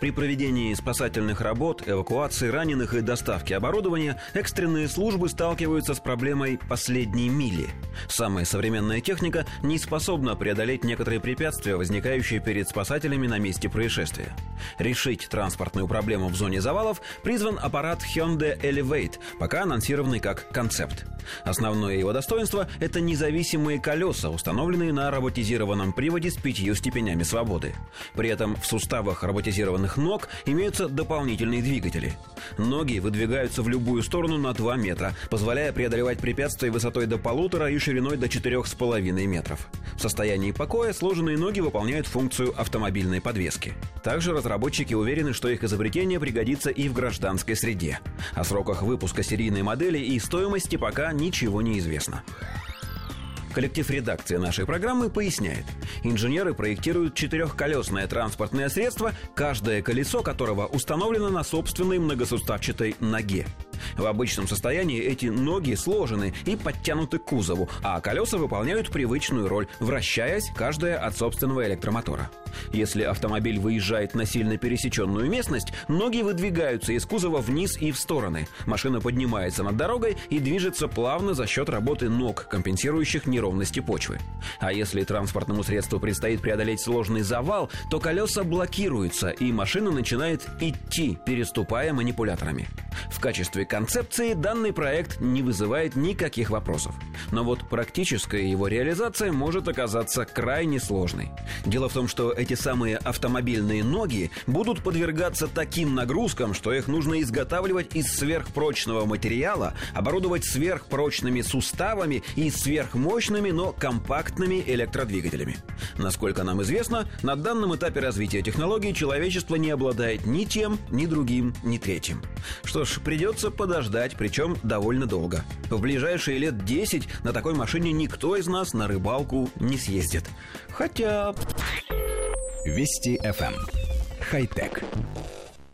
При проведении спасательных работ, эвакуации раненых и доставки оборудования экстренные службы сталкиваются с проблемой последней мили. Самая современная техника не способна преодолеть некоторые препятствия, возникающие перед спасателями на месте происшествия. Решить транспортную проблему в зоне завалов призван аппарат Hyundai Elevate, пока анонсированный как концепт. Основное его достоинство – это независимые колеса, установленные на роботизированном приводе с пятью степенями свободы. При этом в суставах роботизированных ног имеются дополнительные двигатели. Ноги выдвигаются в любую сторону на 2 метра, позволяя преодолевать препятствия высотой до полутора и шириной до 4,5 метров. В состоянии покоя сложенные ноги выполняют функцию автомобильной подвески. Также разработчики уверены, что их изобретение пригодится и в гражданской среде. О сроках выпуска серийной модели и стоимости пока ничего не известно. Коллектив редакции нашей программы поясняет. Инженеры проектируют четырехколесное транспортное средство, каждое колесо которого установлено на собственной многосуставчатой ноге. В обычном состоянии эти ноги сложены и подтянуты к кузову, а колеса выполняют привычную роль, вращаясь каждая от собственного электромотора. Если автомобиль выезжает на сильно пересеченную местность, ноги выдвигаются из кузова вниз и в стороны. Машина поднимается над дорогой и движется плавно за счет работы ног, компенсирующих неровности почвы. А если транспортному средству предстоит преодолеть сложный завал, то колеса блокируются, и машина начинает идти, переступая манипуляторами. В качестве концепции данный проект не вызывает никаких вопросов. Но вот практическая его реализация может оказаться крайне сложной. Дело в том, что эти самые автомобильные ноги будут подвергаться таким нагрузкам, что их нужно изготавливать из сверхпрочного материала, оборудовать сверхпрочными суставами и сверхмощными, но компактными электродвигателями. Насколько нам известно, на данном этапе развития технологий человечество не обладает ни тем, ни другим, ни третьим. Что ж, придется подождать, причем довольно долго. В ближайшие лет 10 на такой машине никто из нас на рыбалку не съездит. Хотя... Вести FM. Эм. Хай-тек.